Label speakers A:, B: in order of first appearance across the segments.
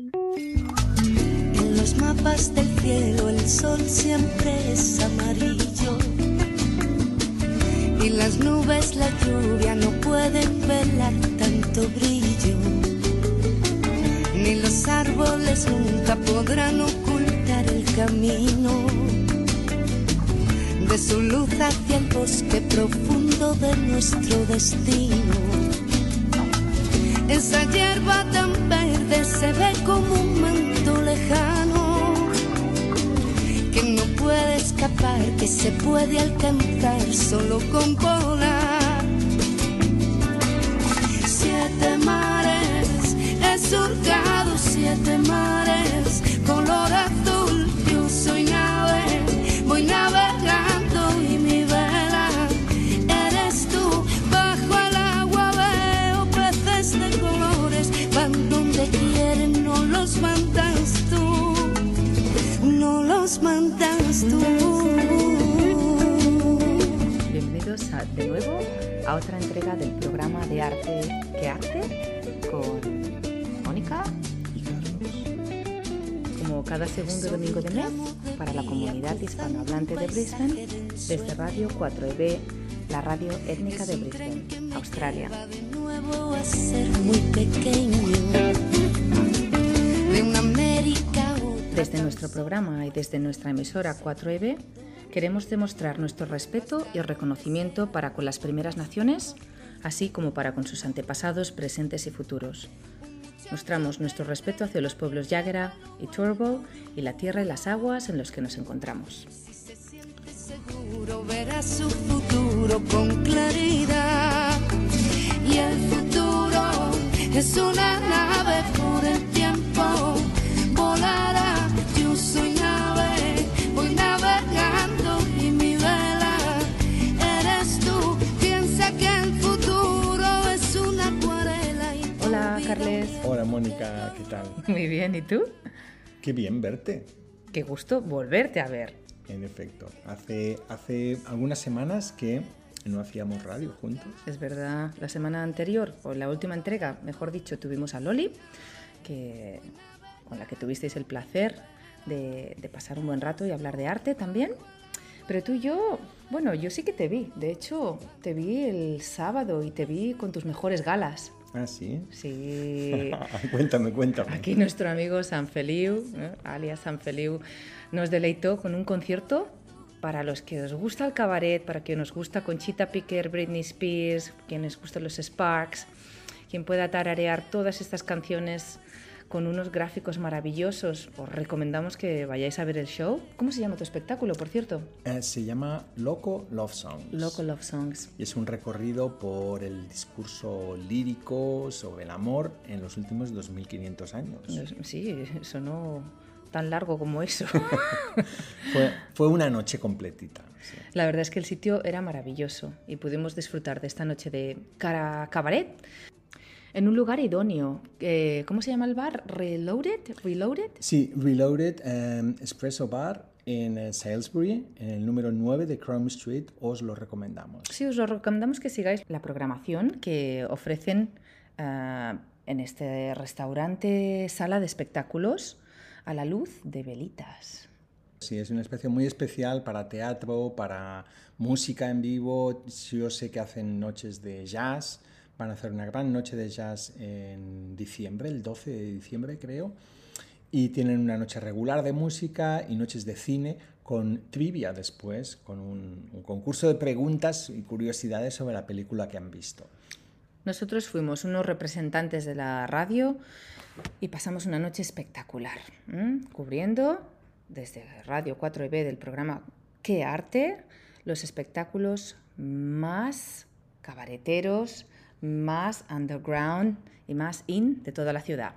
A: En los mapas del cielo el sol siempre es amarillo. Y las nubes, la lluvia no pueden velar tanto brillo. Ni los árboles nunca podrán ocultar el camino de su luz hacia el bosque profundo de nuestro destino. Esa hierba tan se ve como un manto lejano que no puede escapar, que se puede alcanzar solo con volar. Siete mares, he surcado siete mares, de
B: nuevo a otra entrega del programa de arte que arte con Mónica
C: y Carlos.
B: como cada segundo domingo de mes para la comunidad hispanohablante de Brisbane desde Radio 4EB, la radio étnica de Brisbane, Australia. Desde nuestro programa y desde nuestra emisora 4EB queremos demostrar nuestro respeto y reconocimiento para con las primeras naciones, así como para con sus antepasados presentes y futuros. Mostramos nuestro respeto hacia los pueblos Yagera y Turrbal y la tierra y las aguas en los que nos encontramos.
A: se siente
C: Mónica, ¿qué tal?
B: Muy bien, ¿y tú?
C: Qué bien verte.
B: Qué gusto volverte a ver.
C: En efecto, hace, hace algunas semanas que no hacíamos radio juntos.
B: Es verdad, la semana anterior, o la última entrega, mejor dicho, tuvimos a Loli, que, con la que tuvisteis el placer de, de pasar un buen rato y hablar de arte también. Pero tú y yo, bueno, yo sí que te vi. De hecho, te vi el sábado y te vi con tus mejores galas.
C: Ah, sí.
B: Sí.
C: cuéntame, cuéntame.
B: Aquí nuestro amigo San Feliu, ¿eh? alias San Feliu, nos deleitó con un concierto para los que os gusta el cabaret, para quien nos gusta Conchita Piquer, Britney Spears, quienes gustan los Sparks, quien pueda tararear todas estas canciones con unos gráficos maravillosos. Os recomendamos que vayáis a ver el show. ¿Cómo se llama tu espectáculo, por cierto?
C: Eh, se llama Loco Love Songs.
B: Local Love Songs.
C: Y es un recorrido por el discurso lírico sobre el amor en los últimos 2500 años.
B: Sí, sonó tan largo como eso.
C: Fue, fue una noche completita. sí.
B: La verdad es que el sitio era maravilloso y pudimos disfrutar de esta noche de cara cabaret en un lugar idóneo. Eh, ¿Cómo se llama el bar? Reloaded, Reloaded.
C: Sí, Reloaded em, Espresso Bar en eh, Salisbury, en el número 9 de Chrome Street, os lo recomendamos.
B: Sí, os lo recomendamos que sigáis la programación que ofrecen eh, en este restaurante, sala de espectáculos a la luz de velitas.
C: Sí, es un espacio muy especial para teatro, para música en vivo. Yo sé que hacen noches de jazz. Van a hacer una gran noche de jazz en diciembre, el 12 de diciembre creo. Y tienen una noche regular de música y noches de cine con trivia después, con un, concurso de preguntas y curiosidades sobre la película que han visto.
B: Nosotros fuimos unos representantes de la radio y pasamos una noche espectacular, cubriendo desde Radio 4EB del programa Qué Arte los espectáculos más cabareteros, más underground y más in de toda la ciudad.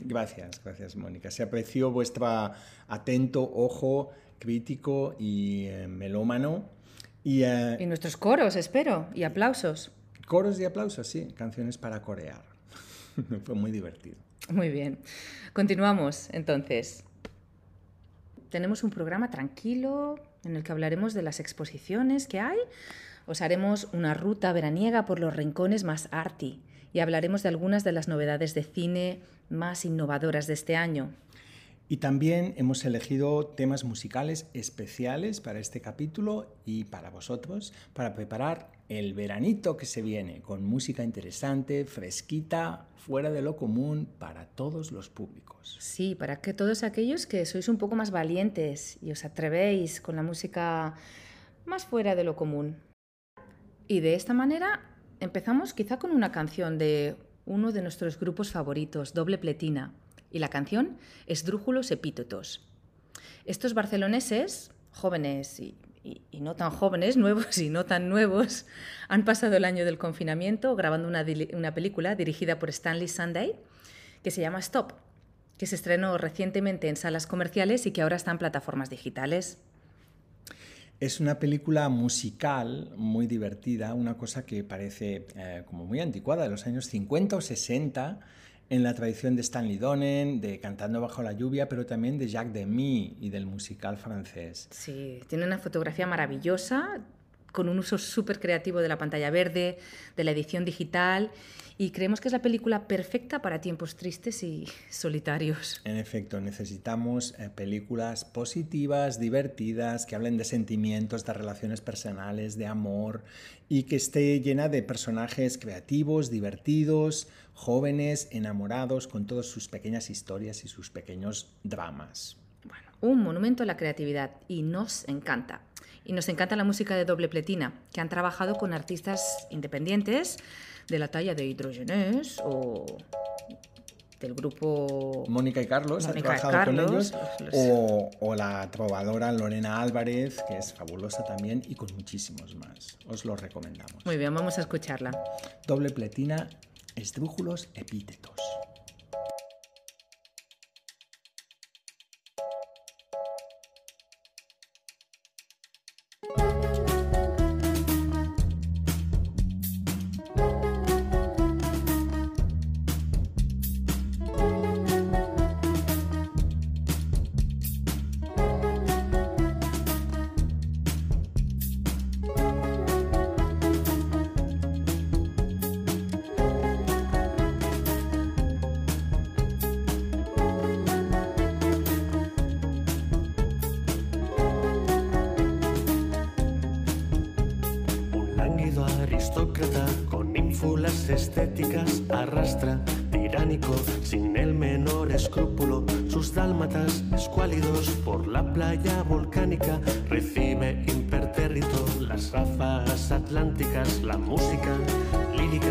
C: Gracias, gracias Mónica. Se apreció vuestro atento ojo crítico y eh, melómano. Y, eh,
B: Y nuestros coros, espero, y aplausos.
C: Coros y aplausos, sí, canciones para corear. Fue muy divertido.
B: Muy bien. Continuamos entonces. Tenemos un programa tranquilo en el que hablaremos de las exposiciones que hay. Os haremos una ruta veraniega por los rincones más arty y hablaremos de algunas de las novedades de cine más innovadoras de este año.
C: Y también hemos elegido temas musicales especiales para este capítulo y para vosotros, para preparar el veranito que se viene, con música interesante, fresquita, fuera de lo común, para todos los públicos.
B: Sí, para que todos aquellos que sois un poco más valientes y os atrevéis con la música más fuera de lo común. Y de esta manera empezamos quizá con una canción de uno de nuestros grupos favoritos, Doble Pletina, y la canción Esdrújulos Epítetos. Estos barceloneses, jóvenes y, no tan jóvenes, nuevos y no tan nuevos, han pasado el año del confinamiento grabando una, una película dirigida por Stanley Sunday que se llama Stop, que se estrenó recientemente en salas comerciales y que ahora está en plataformas digitales.
C: Es una película musical muy divertida, una cosa que parece eh, como muy anticuada, de los años 50 o 60, en la tradición de Stanley Donen, de Cantando bajo la lluvia, pero también de Jacques Demy y del musical francés.
B: Sí, tiene una fotografía maravillosa, con un uso súper creativo de la pantalla verde, de la edición digital y creemos que es la película perfecta para tiempos tristes y solitarios.
C: En efecto, necesitamos eh, películas positivas, divertidas, que hablen de sentimientos, de relaciones personales, de amor y que esté llena de personajes creativos, divertidos, jóvenes, enamorados, con todas sus pequeñas historias y sus pequeños dramas.
B: Bueno, un monumento a la creatividad y nos encanta. Y nos encanta la música de doble pletina, que han trabajado con artistas independientes de la talla de Hidrogenés o del grupo
C: Mónica y Carlos ha trabajado con ellos. o, o, la trovadora Lorena Álvarez que es fabulosa también y con muchísimos más. Os lo recomendamos.
B: Muy bien vamos a escucharla.
C: Doble pletina esdrújulos epítetos
A: con ínfulas estéticas arrastra,
D: tiránico, sin el menor escrúpulo, sus dálmatas escuálidos por la playa volcánica recibe impertérrito las ráfagas atlánticas, la música lírica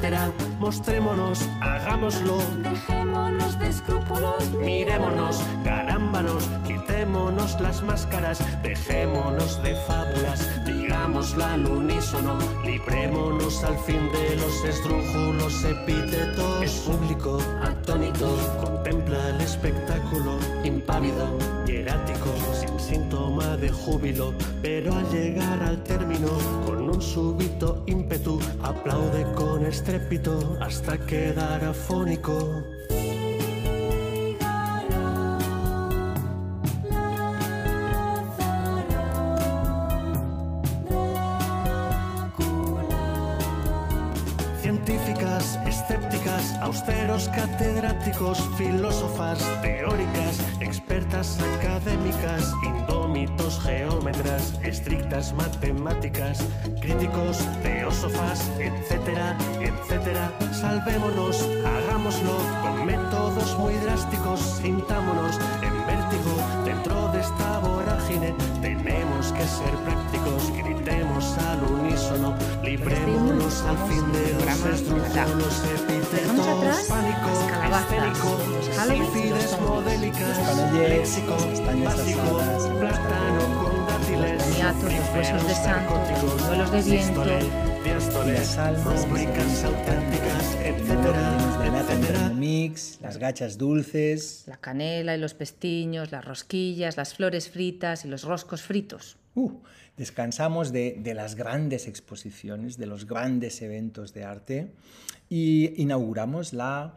D: etcétera. Mostrémonos, hagámoslo.
A: Dejémonos de escrúpulos.
D: Mirémonos, carámbanos, quitémonos las máscaras, dejémonos de fábulas, digámosla al unísono, librémonos al fin de los esdrújulos epítetos. Es público, atónito, contempla espectáculo, impávido sin síntoma de júbilo, pero al llegar al término, con un súbito ímpetu, aplaude con estrépito hasta quedar afónico. Salvémonos, hagámoslo con métodos muy drásticos, sintámonos en vértigo dentro de esta vorágine. Tenemos que ser prácticos, gritemos al unísono, librémonos al fin de los estrújulos epítetos, pánico, escénico, sífides modélicas, léxico, básico, plátano con dátiles,
B: los huesos de santo, los duelos de viento,
C: las almas,
D: rúbricas auténticas, etcétera, etcétera.
C: Thermomix, las gachas dulces.
B: La canela y los pestiños, las rosquillas, las flores fritas y los roscos fritos.
C: Uh, descansamos de, de las grandes exposiciones, de los grandes eventos de arte y inauguramos la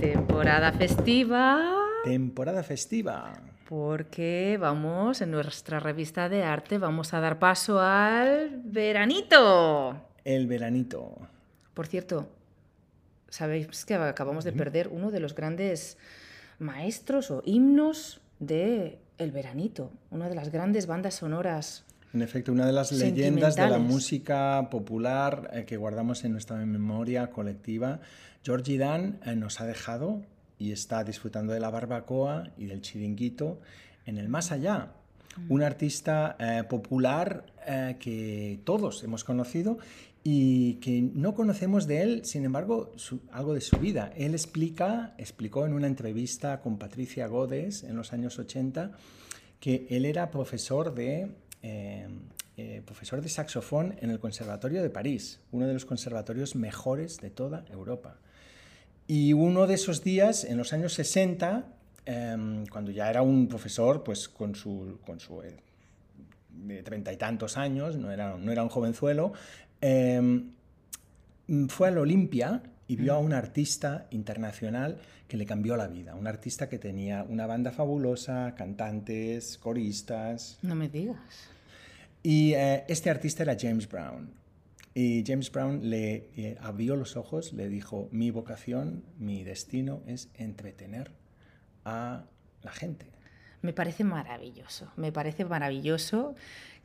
B: Temporada festiva.
C: temporada festiva.
B: Porque vamos, en nuestra revista de arte, vamos a dar paso al veranito.
C: El veranito.
B: Por cierto, sabéis que acabamos de perder uno de los grandes maestros o himnos de El Veranito, una de las grandes bandas sonoras.
C: En efecto, una de las leyendas de la música popular eh, que guardamos en nuestra memoria colectiva. Georgie Dan eh, nos ha dejado y está disfrutando de la barbacoa y del chiringuito en el más allá. Un artista eh, popular eh, que todos hemos conocido y que no conocemos de él, sin embargo, su- algo de su vida. Él explica, explicó en una entrevista con Patricia Godes en los años 80 que él era profesor de, eh, eh, profesor de saxofón en el Conservatorio de París, uno de los conservatorios mejores de toda Europa. Y uno de esos días, en los años 60, em, cuando ya era un profesor, pues con su, con su eh, de treinta y tantos años, no era, no era un jovenzuelo, em, fue al Olimpia y vio a un artista internacional que le cambió la vida, un artista que tenía una banda fabulosa, cantantes, coristas,
B: No me digas.
C: y eh, este artista era James Brown. Y James Brown le eh, abrió los ojos, le dijo, mi vocación, mi destino es entretener a la gente.
B: Me parece maravilloso, me parece maravilloso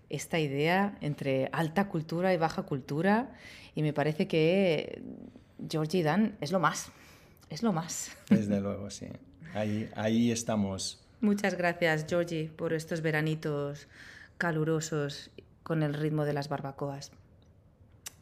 B: esta idea entre alta cultura y baja cultura y me parece que Georgie Dan es lo más, es lo más.
C: Desde luego, sí. Ahí, ahí estamos.
B: Muchas gracias Georgie por estos veranitos calurosos con el ritmo de las barbacoas.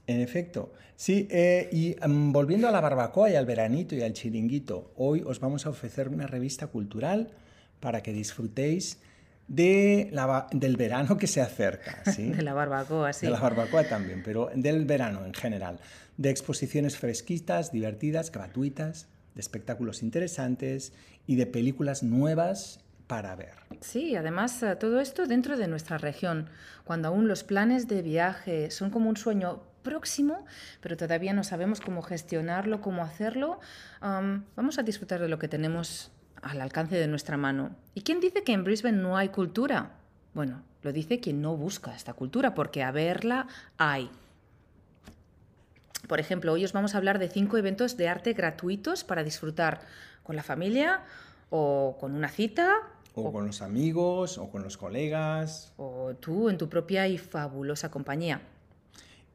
C: En efecto, sí, eh, y mm, volviendo a la barbacoa y al veranito y al chiringuito, hoy os vamos a ofrecer una revista cultural para que disfrutéis de la del verano que se acerca, ¿sí?
B: De la barbacoa, sí.
C: De la barbacoa también, pero del verano en general. De exposiciones fresquitas, divertidas, gratuitas, de espectáculos interesantes y de películas nuevas para ver.
B: Sí, además eh, todo esto dentro de nuestra región, cuando aún los planes de viaje son como un sueño próximo, pero todavía no sabemos cómo gestionarlo, cómo hacerlo, am, vamos a disfrutar de lo que tenemos al alcance de nuestra mano. ¿Y quién dice que en Brisbane no hay cultura? Bueno, lo dice quien no busca esta cultura, porque a verla hay. Por ejemplo, hoy os vamos a hablar de cinco eventos de arte gratuitos para disfrutar con la familia o con una cita
C: O con los amigos, o con los colegas.
B: o tú en tu propia y fabulosa compañía.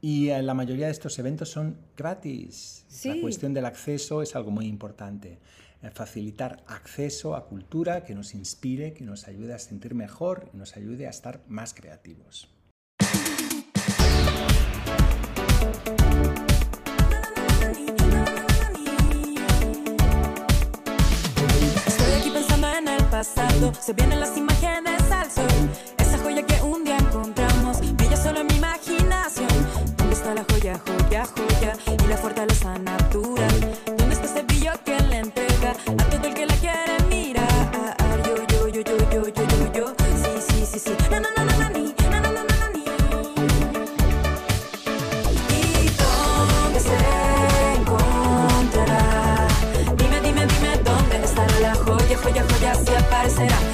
C: Y eh, la mayoría de estos eventos son gratis. La cuestión del acceso es algo muy importante. Eh, Facilitar acceso a cultura que nos inspire, que nos ayude a sentir mejor y nos ayude a estar más creativos.
E: Estoy aquí pensando en el pasado, se vienen las imágenes al sol. Esa joya que un día encontramos, brilla solo en mi imaginación. ¿Dónde está la joya, joya, joya? Y la fortaleza natural. ¿Dónde está ese brillo que le entrega a todo el que la quiere mirar? Yo, yo, yo, yo, yo, yo, yo, yo. Sí, sí, sí, sí. Na, na, na, na, ni. Na, na, na, na, ni. ¿Y dónde se encontrará? Dime, dime, dime dónde estará la joya, joya, joya, si aparecerá.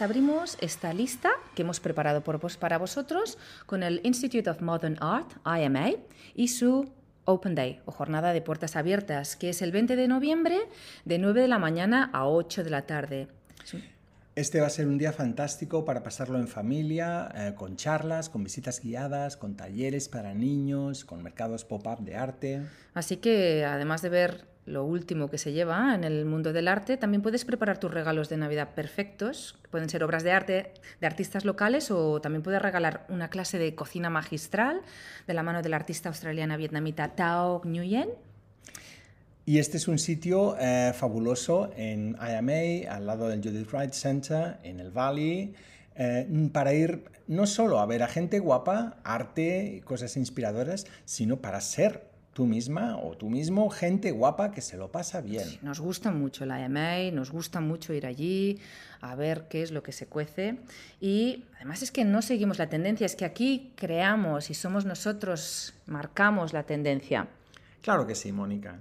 B: Abrimos esta lista que hemos preparado por vos- para vosotros con el Institute of Modern Art, IMA, y su Open Day o jornada de puertas abiertas, que es el 20 de noviembre de 9 de la mañana a 8 de la tarde.
C: Este va a ser un día fantástico para pasarlo en familia, eh, con charlas, con visitas guiadas, con talleres para niños, con mercados pop-up de arte.
B: Así que además de ver lo último que se lleva en el mundo del arte, también puedes preparar tus regalos de Navidad perfectos. que Pueden ser obras de arte de artistas locales o también puedes regalar una clase de cocina magistral de la mano de la artista australiana vietnamita Tao Nguyen.
C: Y este es un sitio eh, fabuloso en IMA, al lado del Judith Wright Center, en el Valley, eh, para ir no solo a ver a gente guapa, arte y cosas inspiradoras, sino para ser tú misma o tú mismo gente guapa que se lo pasa bien.
B: Nos gusta mucho la IMA, nos gusta mucho ir allí a ver qué es lo que se cuece. Y además es que no seguimos la tendencia, es que aquí creamos y somos nosotros, marcamos la tendencia.
C: Claro que sí, Mónica.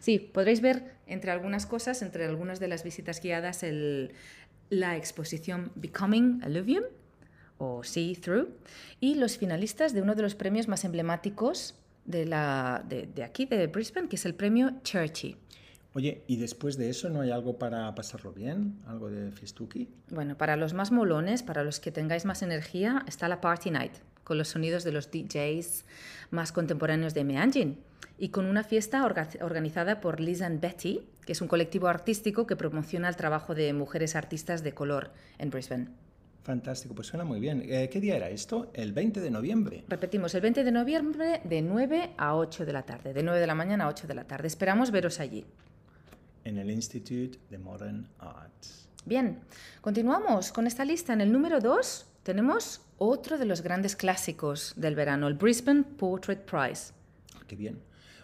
B: Sí, podréis ver entre algunas cosas, entre algunas de las visitas guiadas, el- la exposición Becoming Alluvium o See Through y los finalistas de uno de los premios más emblemáticos de, la, de, de aquí, de Brisbane, que es el premio Churchy.
C: Oye, ¿y después de eso no hay algo para pasarlo bien? ¿Algo de fiestuki?
B: Bueno, para los más molones, para los que tengáis más energía, está la Party Night, con los sonidos de los DJs más contemporáneos de Meanjin y con una fiesta orga- organizada por Liz and Betty, que es un colectivo artístico que promociona el trabajo de mujeres artistas de color en Brisbane.
C: Fantástico, pues suena muy bien. Eh, ¿Qué día era esto? El 20 de noviembre.
B: Repetimos, el 20 de noviembre de 9 a 8 de la tarde, de 9 de la mañana a 8 de la tarde. Esperamos veros allí.
C: en el Institute de Modern Arts.
B: Bien, continuamos con esta lista. En el número 2 tenemos otro de los grandes clásicos del verano, el Brisbane Portrait Prize.
C: Qué bien.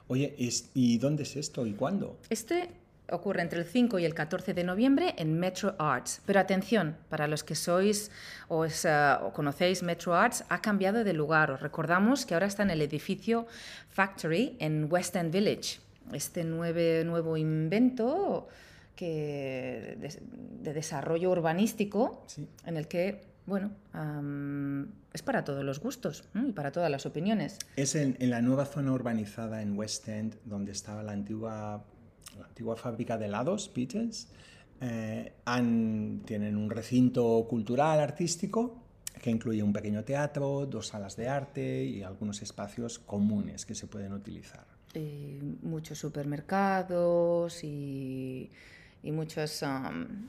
C: Oye, ¿y dónde es esto y cuándo?
B: Este ocurre entre el 5 y el 14 de noviembre en Metro Arts. Pero atención, para los que sois o, eh, o conocéis Metro Arts, ha cambiado de lugar. Os recordamos que ahora está en el edificio Factory en West End Village. Este nueve- nuevo invento que, de, de desarrollo urbanístico
C: Sí.
B: en el que, bueno, am, es para todos los gustos y para todas las opiniones.
C: Es en, en la nueva zona urbanizada en West End, donde estaba la antigua, la antigua fábrica de helados, Peters. Eh, han- tienen un recinto cultural, artístico, que incluye un pequeño teatro, dos salas de arte y algunos espacios comunes que se pueden utilizar.
B: muchos supermercados y, y muchas am,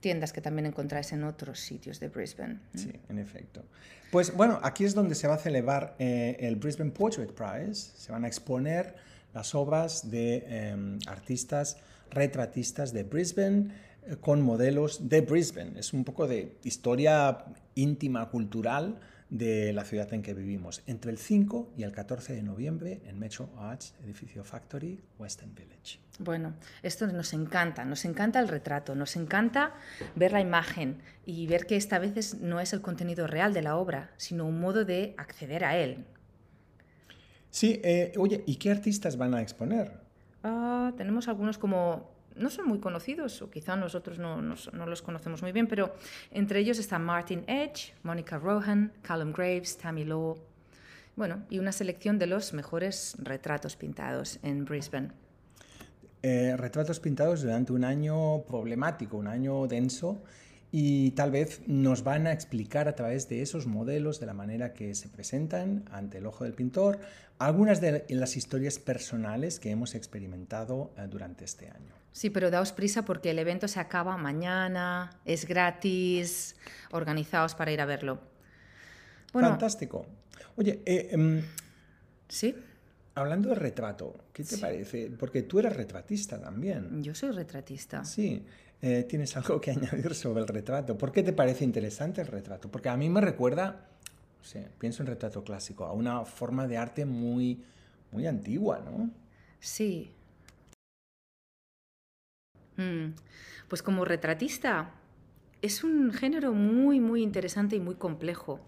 B: tiendas que también encontráis en otros sitios de Brisbane.
C: Sí, en efecto. Pues bueno, aquí es donde se va a celebrar eh, el Brisbane Portrait Prize. Se van a exponer las obras de eh, artistas retratistas de Brisbane eh, con modelos de Brisbane. Es un poco de historia íntima, cultural de la ciudad en que vivimos. Entre el 5 y el 14 de noviembre en Metro Arts, edificio Factory, Western Village.
B: Bueno, esto nos encanta, nos encanta el retrato, nos encanta ver la imagen y ver que esta vez no es el contenido real de la obra, sino un modo de acceder a él.
C: Sí, eh, oye, ¿y qué artistas van a exponer?
B: Ah, tenemos algunos como no son muy conocidos o quizá nosotros no, no los conocemos muy bien, pero entre ellos están Martin Edge, Monica Rohan, Callum Graves, Tammy Law, bueno, y una selección de los mejores retratos pintados en Brisbane.
C: Eh, retratos pintados durante un año problemático, un año denso, y tal vez nos van a explicar a través de esos modelos, de la manera que se presentan ante el ojo del pintor, algunas de las historias personales que hemos experimentado eh, durante este año.
B: Sí, pero daos prisa porque el evento se acaba mañana, es gratis, organizaos para ir a verlo. Bueno,
C: Fantástico. Oye, eh, em,
B: sí,
C: hablando de retrato, ¿qué te
B: Sí.
C: parece? Porque tú eres retratista también.
B: yo soy retratista.
C: Sí, eh, tienes algo que añadir sobre el retrato. ¿Por qué te parece interesante el retrato? Porque a mí me recuerda, no sé, pienso en retrato clásico, a una forma de arte muy, muy antigua, ¿no?
B: Sí. Mm, Pues como retratista, es un género muy, muy interesante y muy complejo,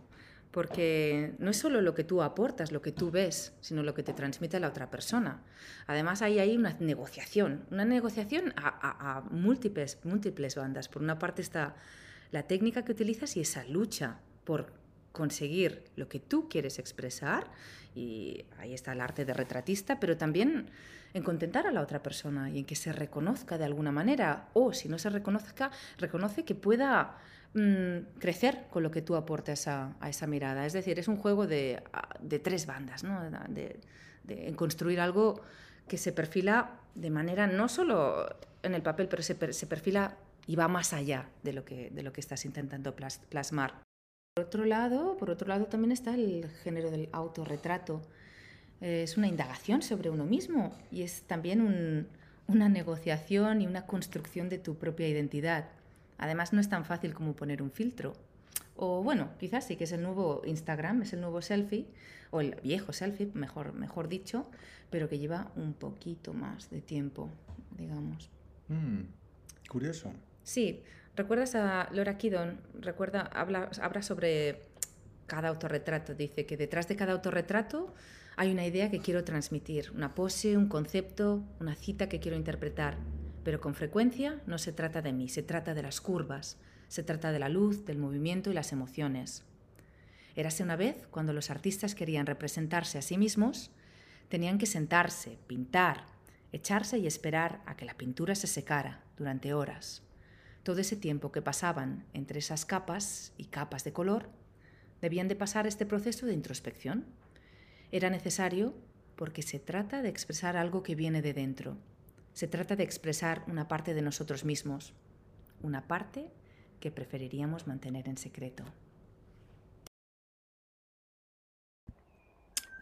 B: porque no es solo lo que tú aportas, lo que tú ves, sino lo que te transmite la otra persona. Además, hay ahí una negociación, una negociación a, a- a múltiples, múltiples bandas. Por una parte está la técnica que utilizas y esa lucha por conseguir lo que tú quieres expresar, y ahí está el arte de retratista, pero también en contentar a la otra persona y en que se reconozca de alguna manera, o si no se reconozca, reconoce que pueda mm, crecer con lo que tú aportas a, esa mirada. Es decir, es un juego de, tres bandas, ¿no? de, construir algo que se perfila de manera no solo en el papel, pero se, se perfila y va más allá de lo que, de lo que estás intentando plasmar. Por otro lado, por otro lado también está el género del autorretrato. Es una indagación sobre uno mismo y es también una negociación y una construcción de tu propia identidad. Además, no es tan fácil como poner un filtro. O bueno, quizás sí que es el nuevo Instagram, es el nuevo selfie, o el viejo selfie, mejor, mejor dicho, pero que lleva un poquito más de tiempo, digamos.
C: Mm, curioso.
B: Sí, ¿recuerdas a Laura Kidon? Recuerda, habla, habla sobre cada autorretrato. Dice que detrás de cada autorretrato hay una idea que quiero transmitir, una pose, un concepto, una cita que quiero interpretar. Pero con frecuencia no se trata de mí, se trata de las curvas, se trata de la luz, del movimiento y las emociones. Érase una vez cuando los artistas querían representarse a sí mismos, tenían que sentarse, pintar, echarse y esperar a que la pintura se secara durante horas todo ese tiempo que pasaban entre esas capas y capas de color, debían de pasar este proceso de introspección. Era necesario porque se trata de expresar algo que viene de dentro. Se trata de expresar una parte de nosotros mismos, una parte que preferiríamos mantener en secreto.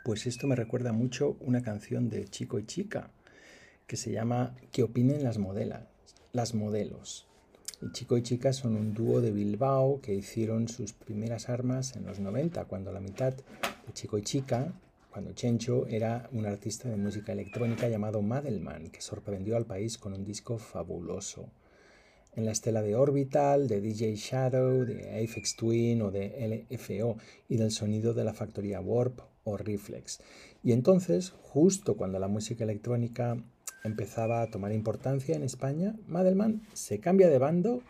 C: Pues esto me recuerda mucho una canción de Chico y Chica que se llama ¿Qué opinen las modelas? Las modelos. Chico y Chica son un dúo de Bilbao que hicieron sus primeras armas en los 90, cuando la mitad de Chico y Chica, cuando Chencho era un artista de música electrónica llamado Madelman, que sorprendió al país con un disco fabuloso. En la estela de Orbital, de DJ Shadow, de Apex Twin o de LFO y del sonido de la factoría Warp o Reflex. Y entonces, justo cuando la música electrónica empezaba a tomar importancia en España, Madelman se cambia de bando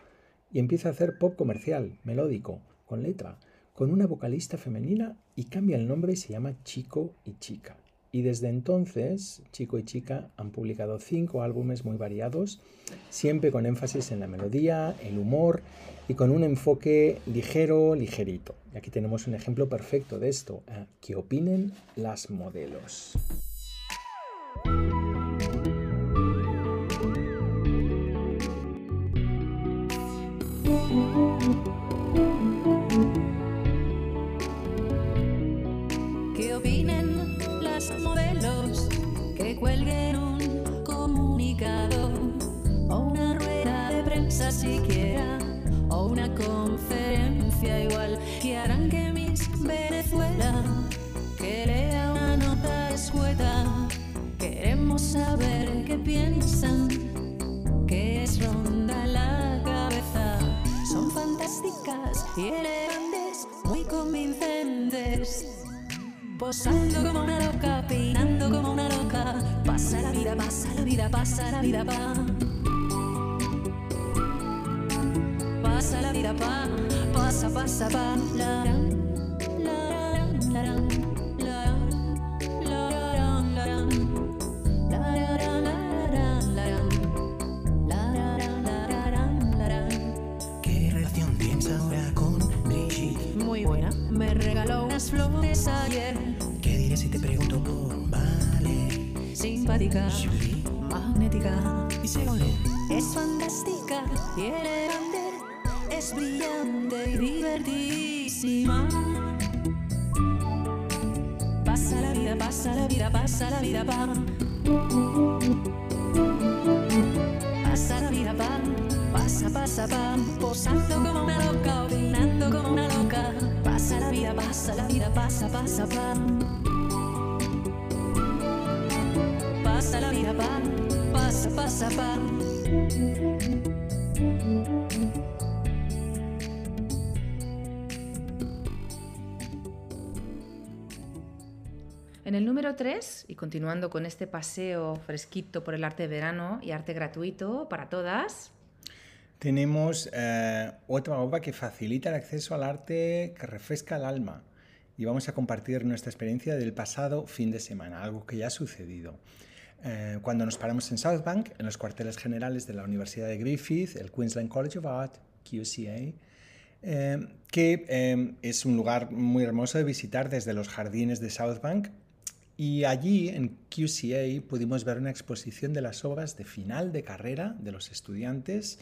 C: y empieza a hacer pop comercial, melódico, con letra, con una vocalista femenina y cambia el nombre y se llama Chico y Chica. Y desde entonces, Chico y Chica han publicado cinco álbumes muy variados, siempre con énfasis en la melodía, el humor y con un enfoque ligero, ligerito. Y aquí tenemos un ejemplo perfecto de esto. ¿Qué opinen las modelos?
F: Que harán que Miss Venezuela que lea una nota escueta? Queremos saber qué piensan que es ronda la cabeza. Son fantásticas y elegantes, muy convincentes. Posando como una loca, peinando como una loca. Pasa la vida, pasa la vida, pasa la vida, pa. Pasa la vida, pa. Pasa, pasa, pa. La, la, la, la, la, la.
G: ¿Qué relación tienes ahora con Brigitte?
F: Muy buena. Me regaló unas flores ayer.
G: ¿Qué diré si te pregunto por Vale?
F: Simpática,
G: Julie
F: magnética.
G: y Ségolène.
F: Es fantástica y elegante. Es brillante y divertidísima. Pasa la vida, pasa la vida, pasa la vida, pa. Pasa la vida, pa. Pasa, pasa, pa. Posando como una loca, opinando como una loca. Pasa la vida, pasa la vida, pasa, pasa, pa. Pasa la vida, pa. Pasa, pasa, pa.
B: En el número 3, y continuando con este paseo fresquito por el arte de verano y arte gratuito para todas,
C: Tenemos eh, otra obra que facilita el acceso al arte, que refresca el alma. Y vamos a compartir nuestra experiencia del pasado fin de semana, algo que ya ha sucedido. Eh, cuando nos paramos en South Bank, en los cuarteles generales de la Universidad de Griffith, el Queensland College of Art, QCA, eh, que es un lugar muy hermoso de visitar desde los jardines de South Bank. Y allí, en QCA, pudimos ver una exposición de las obras de final de carrera de los estudiantes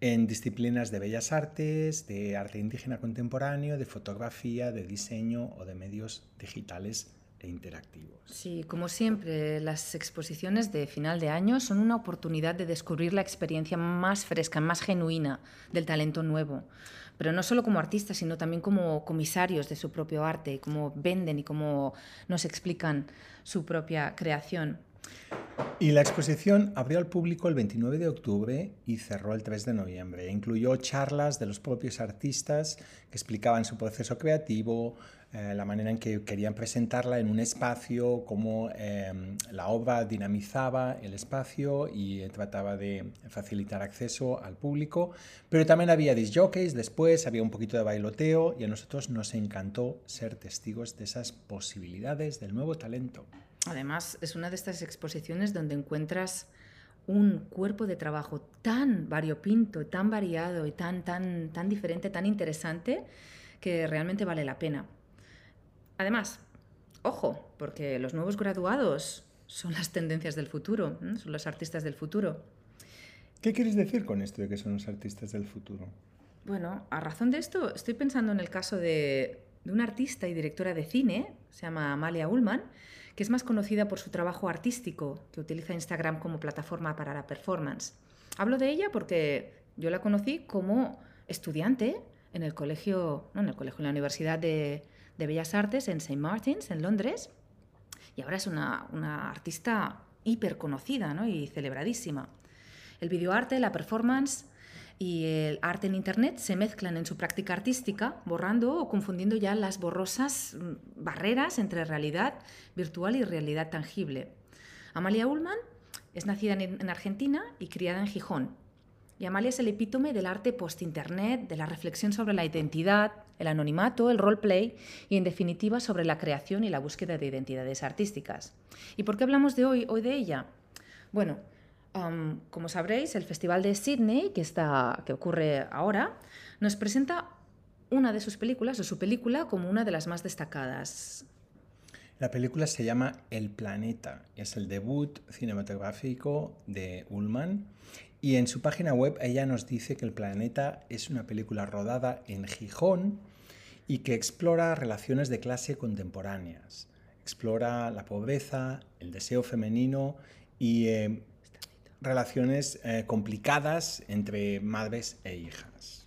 C: en disciplinas de bellas artes, de arte indígena contemporáneo, de fotografía, de diseño o de medios digitales e interactivos.
B: Sí, como siempre, las exposiciones de final de año son una oportunidad de descubrir la experiencia más fresca, más genuina del talento nuevo. Pero no solo como artistas, sino también como comisarios de su propio arte, cómo venden y cómo nos explican su propia creación.
C: Y la exposición abrió al público el 29 de octubre y cerró el 3 de noviembre. Incluyó charlas de los propios artistas que explicaban su proceso creativo, eh, la manera en que querían presentarla en un espacio, cómo em, la obra dinamizaba el espacio y trataba de facilitar acceso al público. Pero también había disjockeys después, había un poquito de bailoteo y a nosotros nos encantó ser testigos de esas posibilidades del nuevo talento.
B: Además, es una de estas exposiciones donde encuentras un cuerpo de trabajo tan variopinto, tan variado y tan, tan, tan diferente, tan interesante, que realmente vale la pena. Además, ojo, porque los nuevos graduados son las tendencias del futuro, son los artistas del futuro.
C: ¿Qué quieres decir con esto de que son los artistas del futuro?
B: Bueno, a razón de esto, estoy pensando en el caso de, de una artista y directora de cine, se llama Amalia Ullman, que es más conocida por su trabajo artístico, que utiliza Instagram como plataforma para la performance. Hablo de ella porque yo la conocí como estudiante en el colegio, no, en el colegio, en la Universidad de, Bellas Artes en St. Martins, en Londres, y ahora es una, una artista hiper conocida ¿no? y celebradísima. El videoarte, la performance, y el arte en Internet se mezclan en su práctica artística, borrando o confundiendo ya las borrosas mm, barreras entre realidad virtual y realidad tangible. Amalia Ullman es nacida en Argentina y criada en Gijón. Y Amalia es el epítome del arte post-internet, de la reflexión sobre la identidad, el anonimato, el roleplay y, en definitiva, sobre la creación y la búsqueda de identidades artísticas. ¿Y por qué hablamos de hoy, hoy de ella? Bueno, como sabréis, el Festival de Sydney, que, está, que ocurre ahora, nos presenta una de sus películas, o su película, como una de las más destacadas.
C: La película se llama El Planeta, es el debut cinematográfico de Ullman y en su página web ella nos dice que El Planeta es una película rodada en Gijón y que explora relaciones de clase contemporáneas, explora la pobreza, el deseo femenino y eh, relaciones eh, complicadas entre madres e hijas.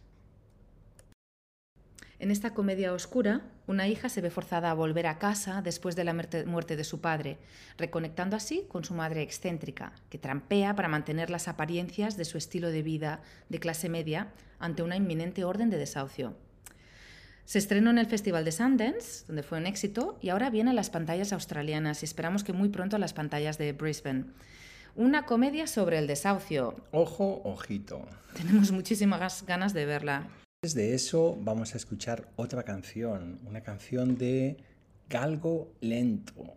B: En esta comedia oscura, una hija se ve forzada a volver a casa después de la muerte de su padre, reconectando así con su madre excéntrica, que trampea para mantener las apariencias de su estilo de vida de clase media ante una inminente orden de desahucio. Se estrenó en el Festival de Sundance, donde fue un éxito, y ahora viene a las pantallas australianas y esperamos que muy pronto a las pantallas de Brisbane. Una comedia sobre el desahucio.
C: Ojo, ojito.
B: Tenemos muchísimas ganas de verla.
C: Antes de eso vamos a escuchar otra canción, una canción de Galgo Lento.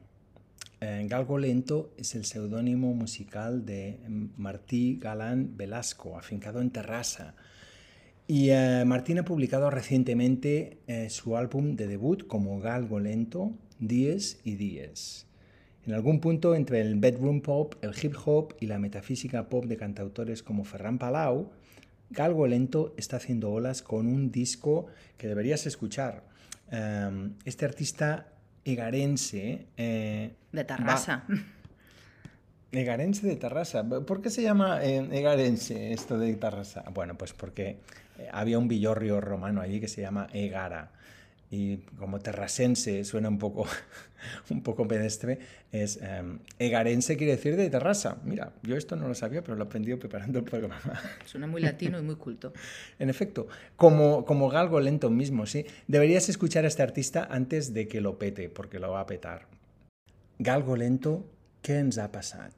C: Eh, Galgo Lento es el seudónimo musical de Martí Galán Velasco, afincado en Terrassa. Y eh, Martín ha publicado recientemente eh, su álbum de debut como Galgo Lento, Diez y Diez. En algún punto entre el bedroom pop, el hip hop y la metafísica pop de cantautores como Ferran Palau, Galgo Lento está haciendo olas con un disco que deberías escuchar. Em, este artista egarense...
B: Eh, de Tarrasa.
C: Egarense de Tarrasa. ¿Por qué se llama eh, Egarense esto de Tarrasa? Bueno, pues porque eh, había un villorrio romano allí que se llama Egara y como terrasense suena un poco, un poco pedestre, es em, egarense quiere decir de terraza. Mira, yo esto no lo sabía, pero lo he aprendido preparando el programa.
B: Suena muy latino y muy culto.
C: en efecto, como, como galgo lento mismo, sí. Deberías escuchar a este artista antes de que lo pete, porque lo va a petar. Galgo lento, ¿qué ens ha pasado?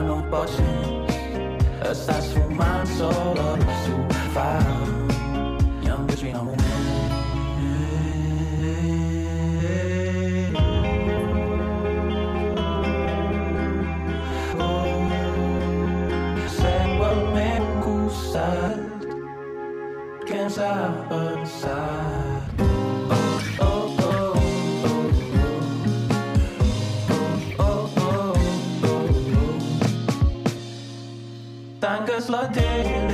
H: maar nooit pas in. Het staat zo maan, zo dat zo o meu dus wie nou Cansado Spirit.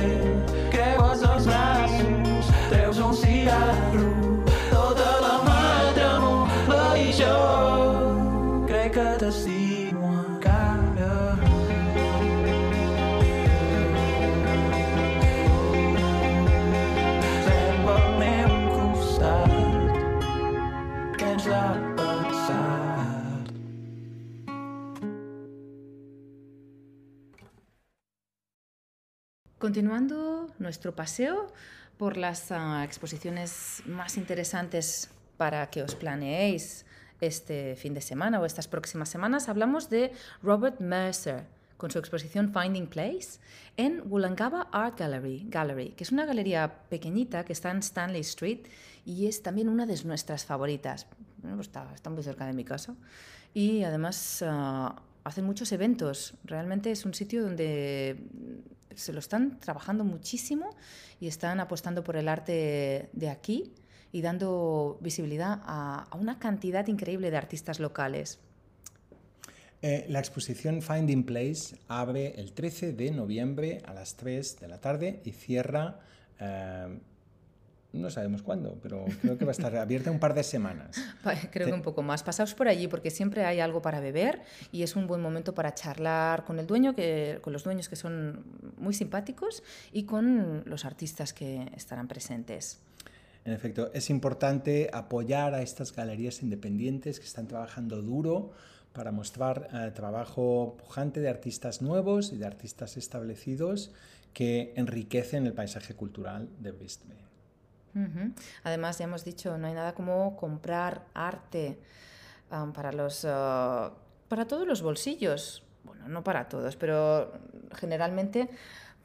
B: Continuando nuestro paseo por las ah, exposiciones más interesantes para que os planeéis este fin de semana o estas próximas semanas, hablamos de Robert Mercer con su exposición Finding Place en Wollongaba Art Gallery, que es una galería pequeñita que está en Stanley Street y es también una de nuestras favoritas. Pues está, está muy cerca de mi casa y además ah, hacen muchos eventos. Realmente es un sitio donde se lo están trabajando muchísimo y están apostando por el arte de aquí y dando visibilidad a, una cantidad increíble de artistas locales.
C: Eh, la exposición Finding Place abre el 13 de noviembre a las 3 de la tarde y cierra, eh, no sabemos cuándo, pero creo que va a estar abierta un par de semanas.
B: Creo que un poco más. Pasaos por allí porque siempre hay algo para beber y es un buen momento para charlar con el dueño, que, con los dueños que son muy simpáticos y con los artistas que estarán presentes.
C: En efecto, es importante apoyar a estas galerías independientes que están trabajando duro para mostrar eh, trabajo pujante de artistas nuevos y de artistas establecidos que enriquecen el paisaje cultural de Brisbane.
B: Además, ya hemos dicho, no hay nada como comprar arte para, los, ah, para todos los bolsillos. Bueno, no para todos, pero generalmente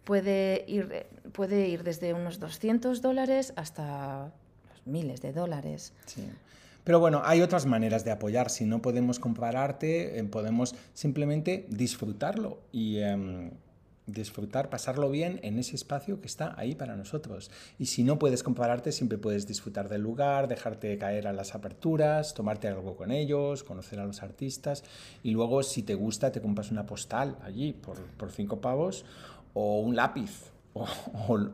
B: puede ir, puede ir desde unos 200 dólares hasta miles de dólares.
C: Sí. Pero bueno, hay otras maneras de apoyar. Si no podemos comprar arte, eh, podemos simplemente disfrutarlo y em, disfrutar, pasarlo bien en ese espacio que está ahí para nosotros. Y si no puedes comprar arte, siempre puedes disfrutar del lugar, dejarte caer a las aperturas, tomarte algo con ellos, conocer a los artistas y luego si te gusta te compras una postal allí por, por cinco pavos o un lápiz o-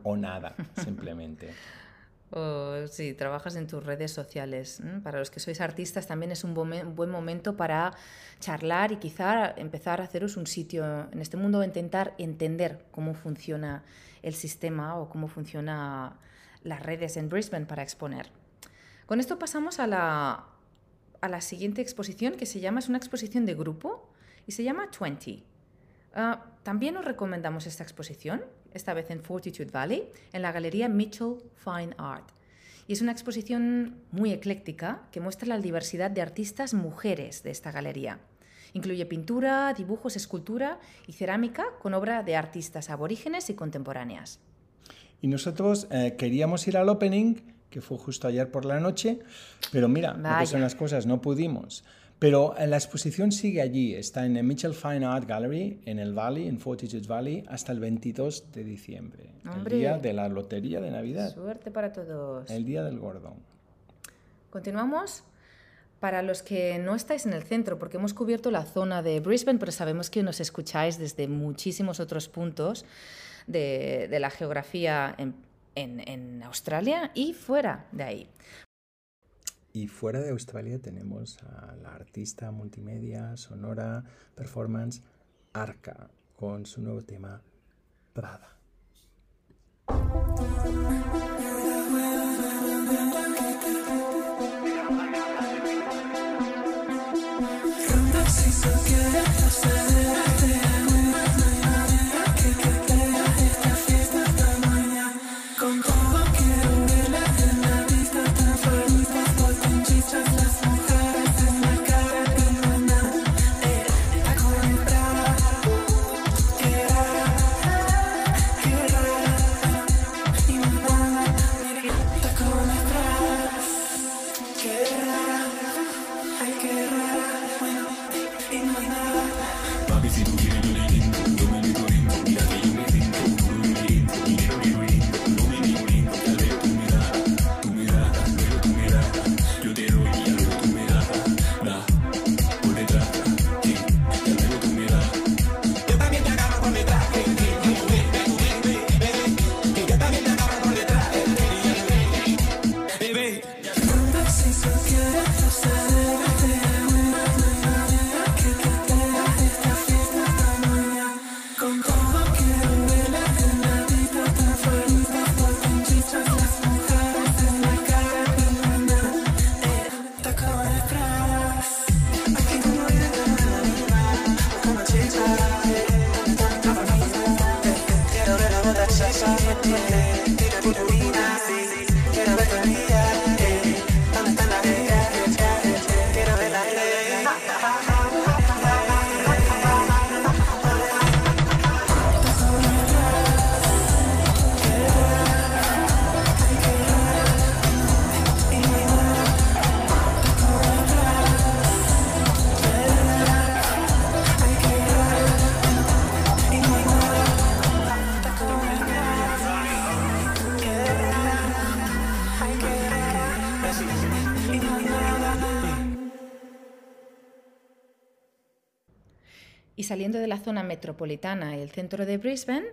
C: o nada, simplemente.
B: O si trabajas en tus redes sociales. Para los que sois artistas también es un buen momento para charlar y quizá empezar a haceros un sitio en este mundo, intentar entender cómo funciona el sistema o cómo funcionan las redes en Brisbane para exponer. Con esto pasamos a la, a la siguiente exposición que se llama, es una exposición de grupo y se llama 20. Ah, también os recomendamos esta exposición, esta vez en Fortitude Valley, en la Galería Mitchell Fine Art. Y es una exposición muy ecléctica que muestra la diversidad de artistas mujeres de esta galería. Incluye pintura, dibujos, escultura y cerámica con obra de artistas aborígenes y contemporáneas.
C: Y nosotros eh, queríamos ir al opening, que fue justo ayer por la noche, pero mira, lo que son las cosas, no pudimos. Pero eh, la exposición sigue allí, está en el Mitchell Fine Art Gallery, en el Valley, en Fortitude Valley, hasta el 22 de diciembre,
B: Hombre.
C: el día de la lotería de Navidad,
B: Suerte para todos.
C: el día del gordo.
B: Continuamos. Para los que no estáis en el centro, porque hemos cubierto la zona de Brisbane, pero sabemos que nos escucháis desde muchísimos otros puntos de, de la geografía en, en- en Australia y fuera de ahí.
C: Y fuera de Australia tenemos a la artista multimedia, sonora, performance, Arca, con su nuevo tema, Prada.
I: Hey. Number
B: so beautiful, de la zona metropolitana y el centro de Brisbane,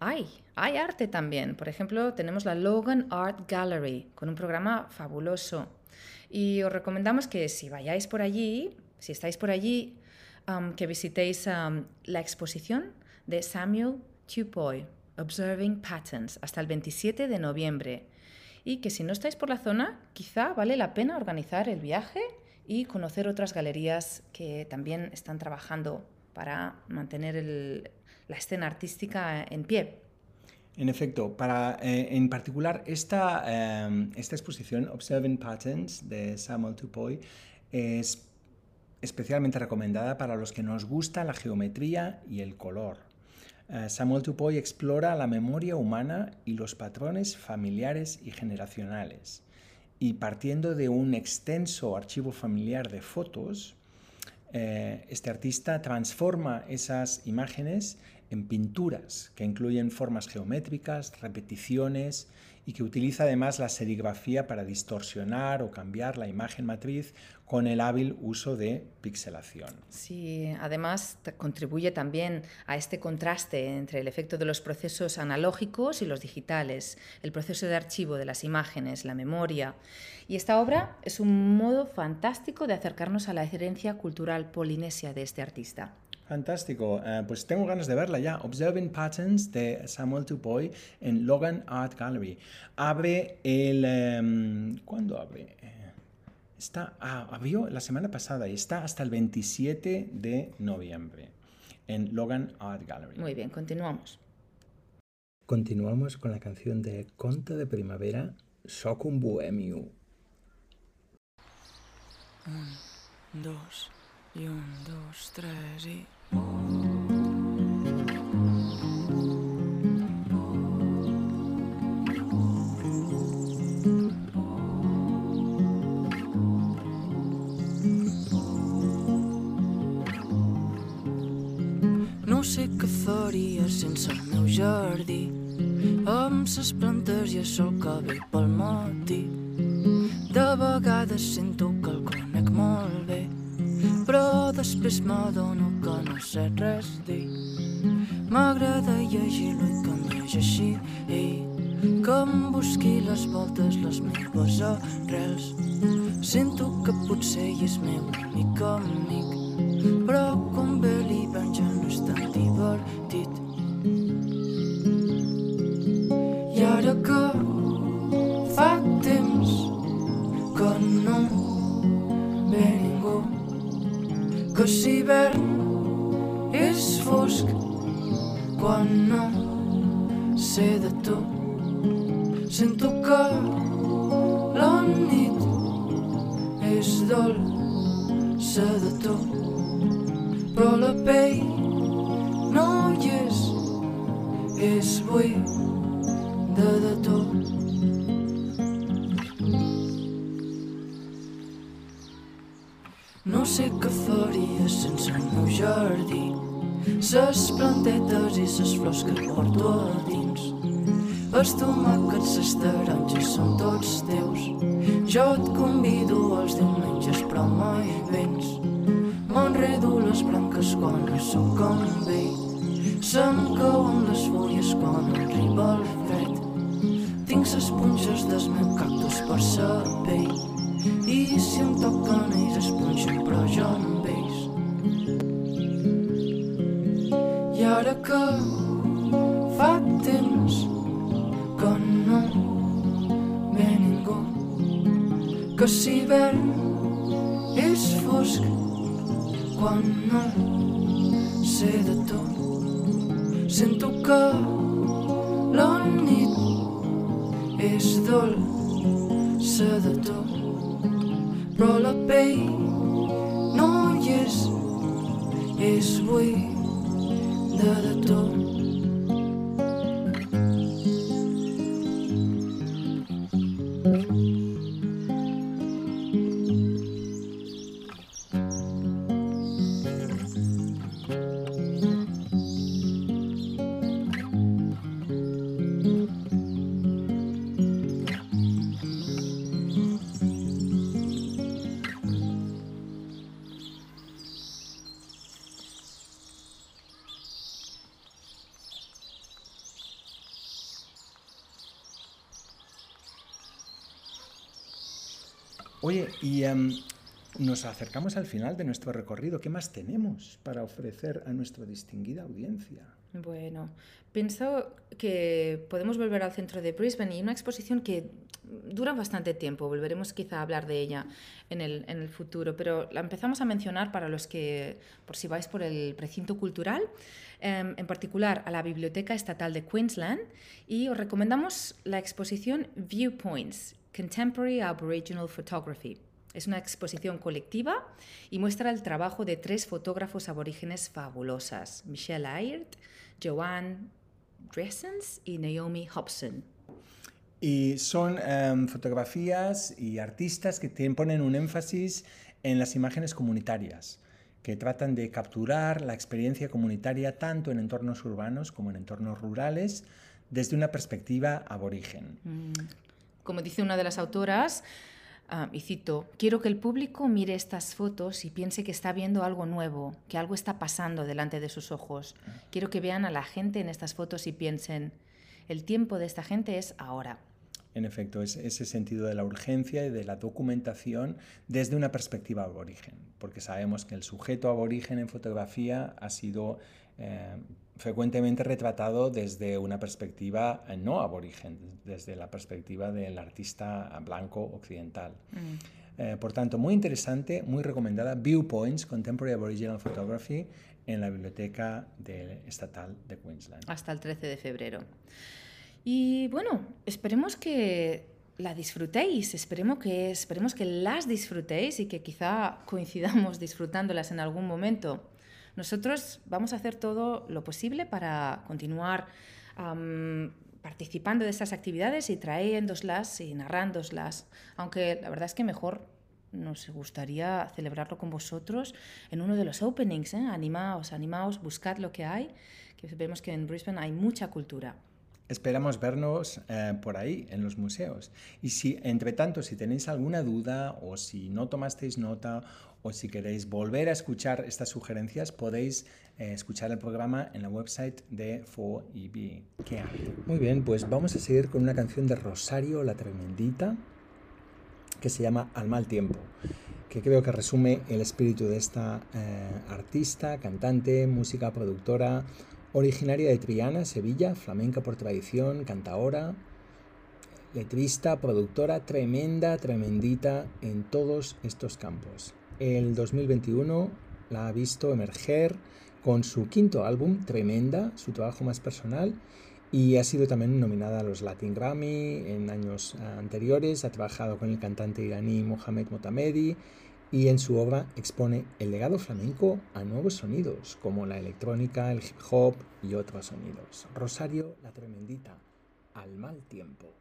B: hay, hay arte también. Por ejemplo, tenemos la Logan Art Gallery con un programa fabuloso. Y os recomendamos que si vayáis por allí, si estáis por allí, que visitéis la exposición de Samuel Tupoy, Observing Patterns, hasta el 27 de noviembre. Y que si no estáis por la zona, quizá vale la pena organizar el viaje y conocer otras galerías que también están trabajando para mantener el- la escena artística en pie.
C: En efecto, para, eh, en particular esta, eh, esta exposición, Observing Patterns, de Samuel Tupoy, es especialmente recomendada para los que nos gusta la geometría y el color. Eh, Samuel Tupoy explora la memoria humana y los patrones familiares y generacionales. Y partiendo de un extenso archivo familiar de fotos, eh, este artista transforma esas imágenes en pinturas que incluyen formas geométricas, repeticiones y que utiliza además la serigrafía para distorsionar o cambiar la imagen matriz con el hábil uso de pixelación.
B: Sí, además contribuye también a este contraste entre el efecto de los procesos analógicos y los digitales, el proceso de archivo de las imágenes, la memoria. Y esta obra es un modo fantástico de acercarnos a la herencia cultural polinesia de este artista.
C: Fantástico, Eh, pues tengo ganas de verla ya. Observing Patterns de Samuel Tupoy en Logan Art Gallery. Abre el... em, ¿Cuándo abre? Eh, Está, ah, abrió la semana pasada y está hasta el 27 de noviembre en Logan Art Gallery.
B: Muy bien, continuamos.
C: Continuamos con la canción de Conte de Primavera, Soc un bohemio.
J: dos i un, dos, tres i... No sé què faria sense el meu jardí. Amb ses plantes i el sol que ve pel matí. De vegades sento que el conec molt bé, però després m'adono M'agrada llegir-lo i que em llegeixi ell, que em busqui les voltes les meves arrels. Sento que potser ell és meu únic amic, però quan ve l'hivern ja no és tan divertit. I ara que fa temps que no ve ningú que si hivern ses plantetes i ses flors que porto a dins. Els tomàquets, les taronges són tots teus. Jo et convido als diumenges però mai vens. M'enredo les branques quan no sóc amb ell se'm cauen les fulles quan arriba el fred. Tinc ses punxes del meu cactus per sa pell i si em toquen ells es punxen però jo amb ara que fa temps que no ve ningú que si hivern és fosc quan no sé de tu. Sento que la nit és dolça de tu però la pell no hi és és buida
C: Y em, nos acercamos al final de nuestro recorrido. ¿Qué más tenemos para ofrecer a nuestra distinguida audiencia?
B: Bueno, pienso que podemos volver al centro de Brisbane y una exposición que dura bastante tiempo. Volveremos quizá a hablar de ella en el, futuro, pero la empezamos a mencionar para los que, por si vais por el precinto cultural, em, en particular a la Biblioteca Estatal de Queensland, y os recomendamos la exposición Viewpoints, Contemporary Aboriginal Photography. Es una exposición colectiva y muestra el trabajo de tres fotógrafos aborígenes fabulosas, Michelle Ayert, Joanne Dressens y Naomi Hobson.
C: Y son em, fotografías y artistas que te ponen un énfasis en las imágenes comunitarias, que tratan de capturar la experiencia comunitaria tanto en entornos urbanos como en entornos rurales desde una perspectiva aborigen.
B: Como dice una de las autoras, ah, y cito, quiero que el público mire estas fotos y piense que está viendo algo nuevo, que algo está pasando delante de sus ojos. Quiero que vean a la gente en estas fotos y piensen, el tiempo de esta gente es ahora.
C: En efecto, es ese sentido de la urgencia y de la documentación desde una perspectiva aborigen, porque sabemos que el sujeto aborigen en fotografía ha sido eh, frecuentemente retratado desde una perspectiva eh, no aborigen, desde la perspectiva del artista blanco occidental. Eh, por tanto, muy interesante, muy recomendada, Viewpoints, Contemporary Aboriginal Photography, en la Biblioteca de- Estatal de Queensland.
B: hasta el 13 de febrero. Y bueno, esperemos que la disfrutéis, esperemos que, esperemos que las disfrutéis y que quizá coincidamos disfrutándolas en algún momento. Nosotros vamos a hacer todo lo posible para continuar am, participando de estas actividades y trayéndoslas y narrándoslas, aunque la verdad es que mejor nos gustaría celebrarlo con vosotros en uno de los openings. ¿eh? Animaos, animaos, buscad lo que hay, que vemos que en Brisbane hay mucha cultura.
C: Esperamos vernos eh, por ahí, en los museos. Y si, entre tanto, si tenéis alguna duda o si no tomasteis nota o si queréis volver a escuchar estas sugerencias, podéis eh, escuchar el programa en la website de 4EB. ¿Qué hay? Muy bien, pues vamos a seguir con una canción de Rosario la Tremendita que se llama Al mal tiempo, que creo que resume el espíritu de esta eh, artista, cantante, música, productora, originaria de Triana, Sevilla, flamenca por tradición, cantaora, letrista, productora, tremenda, tremendita en todos estos campos. El 2021 la ha visto emerger con su quinto álbum, Tremenda, su trabajo más personal, y ha sido también nominada a los Latin Grammy en años anteriores. Ha trabajado con el cantante iraní Mohamed Motamedi y en su obra expone el legado flamenco a nuevos sonidos como la electrónica, el hip hop y otros sonidos. Rosario la Tremendita, al mal tiempo.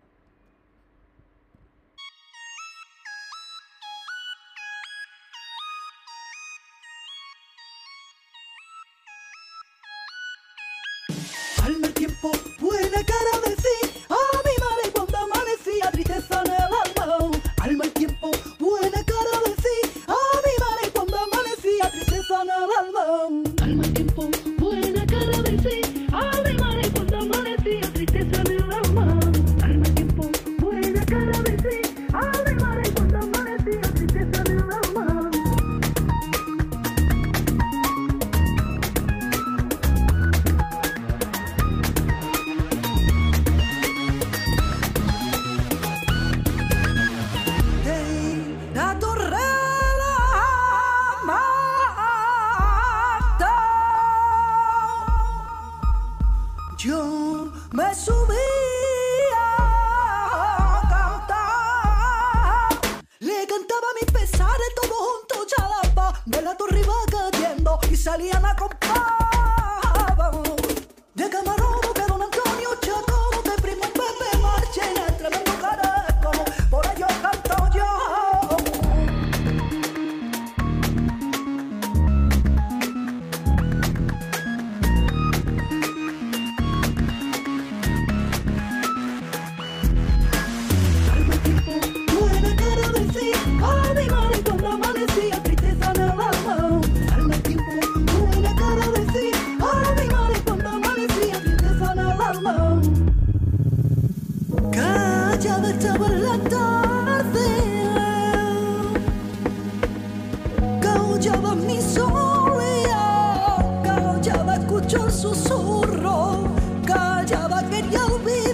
K: Callaba mi soledad, callaba escucho el susurro, callaba quería olvidar,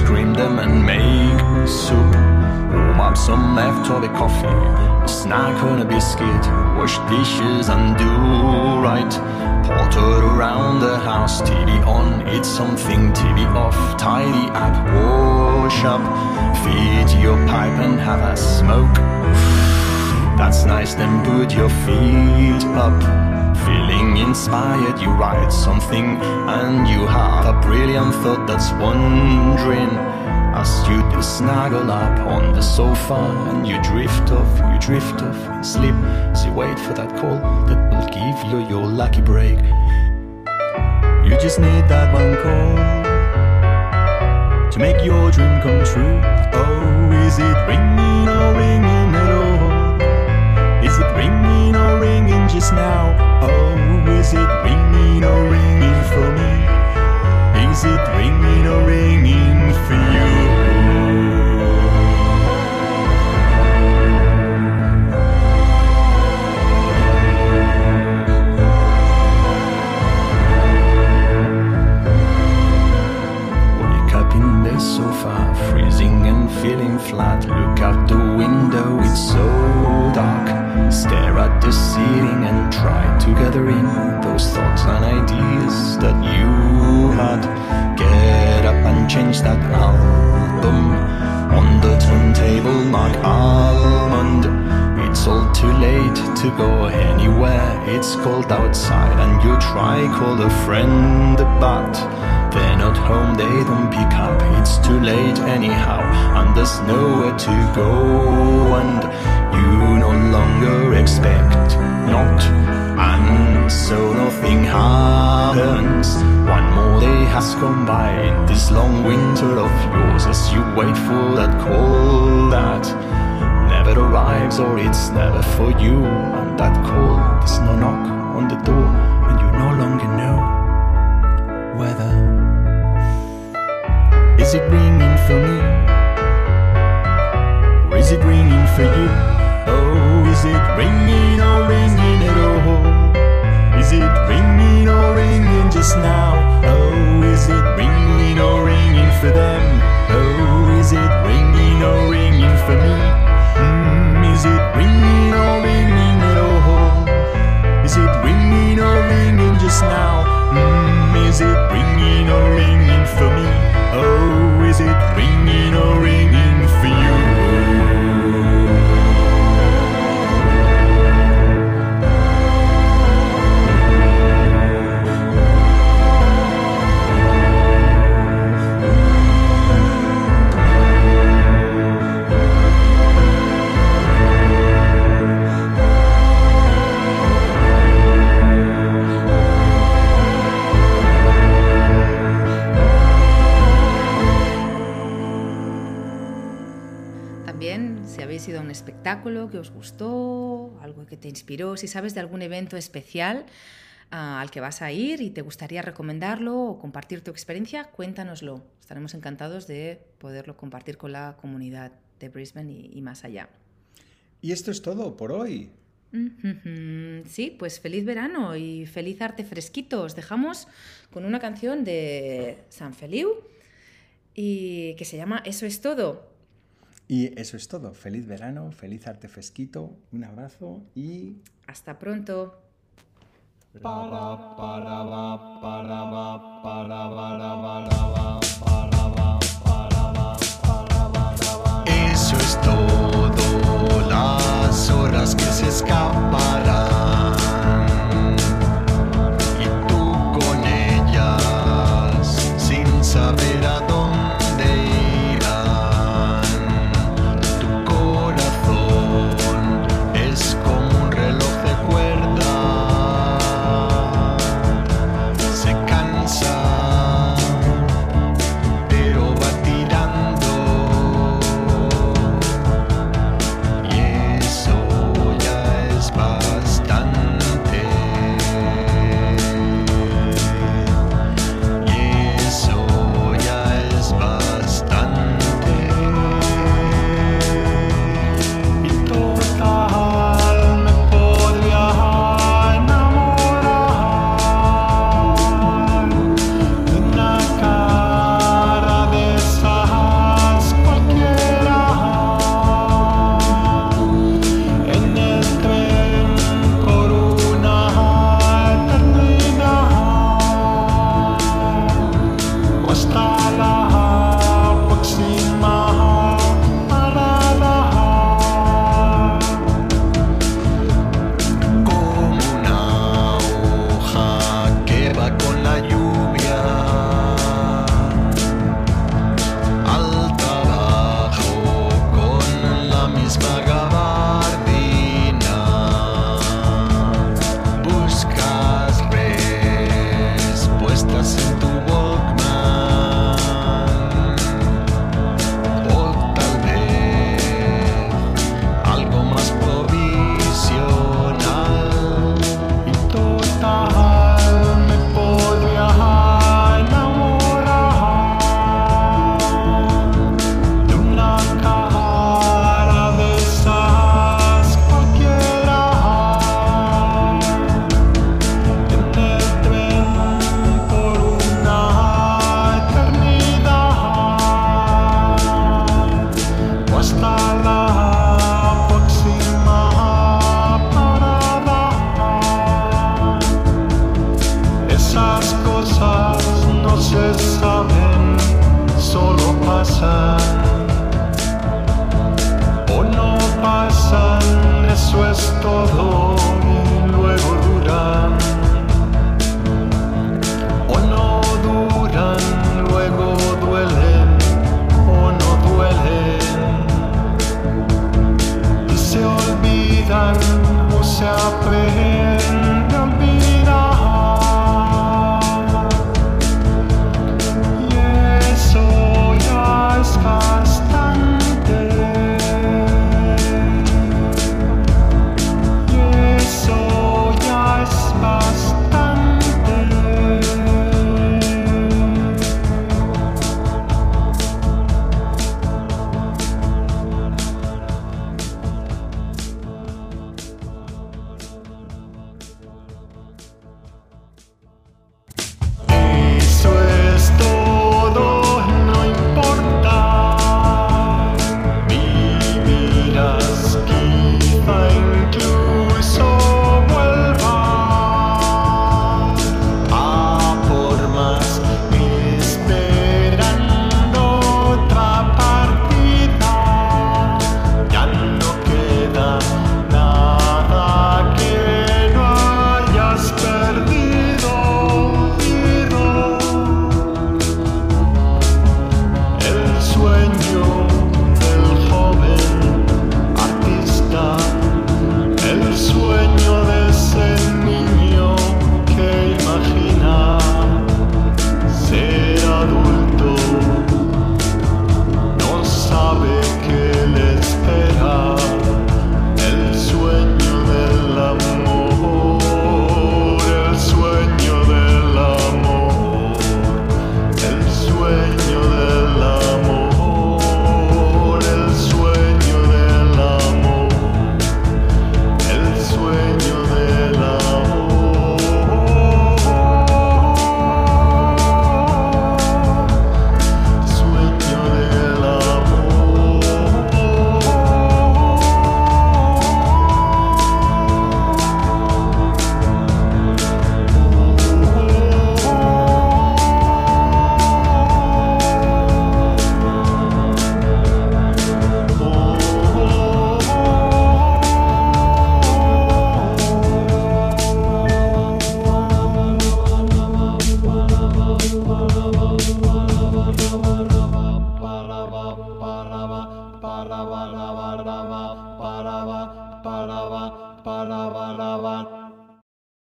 C: carrots, cream them and make soup. Warm up some leftover coffee, a snack on a biscuit. Wash dishes and do right. Potter around the house, TV on, eat something, TV off, tidy up, wash up, feed your pipe and have a smoke. That's nice, then put your feet up. Feeling inspired, you write something and you have a brilliant thought that's wandering. As you do snuggle up on the sofa and you drift off, you drift off and sleep. So you wait for that call that will give you your lucky break. You just need that one call to make your dream come true. Oh, is it ringing or ringing at all? Is it ringing or ringing just now? Oh, is it ringing or ringing for me? Is it ringing or ringing for you? Up in the sofa, freezing and feeling flat. Look out the window, it's so dark. Stare at the ceiling and try to gather in those thoughts and ideas that you had. Get up and change that album on the turntable, Mark Almond. It's all too late to go anywhere. It's cold outside, and you try call a friend, but they're not home. They don't pick up. It's too late anyhow, and there's nowhere to go, and longer expect not, and so nothing happens. One more day has gone by in this long winter of yours as you wait for that call that never arrives or it's never for you. And that call, there's no knock on the door, and you no longer know whether is it ringing for me or is it ringing for you? Oh, is it ringing or ringing at all? Is it ringing or ringing just now? Oh, is it ringing or ringing for them? Oh, is it ringing or ringing for me? Mm, is it ringing or ringing at all? Is it ringing or ringing just now? Mm, is it ringing or ringing for me? Oh, is it ringing or ringing
B: espectáculo que os gustó, algo que te inspiró, si sabes de algún evento especial ah, al que vas a ir y te gustaría recomendarlo o compartir tu experiencia, cuéntanoslo. Estaremos encantados de poderlo compartir con la comunidad de Brisbane y, y más allá.
L: Y esto es todo por hoy.
B: Sí, pues feliz verano y feliz arte fresquito. Os dejamos con una canción de San Feliu y que se llama Eso es todo.
L: Y eso es todo. Feliz verano, feliz arte fresquito, un abrazo y
B: Hasta pronto.
C: Eso es todo, las horas que se escaparán.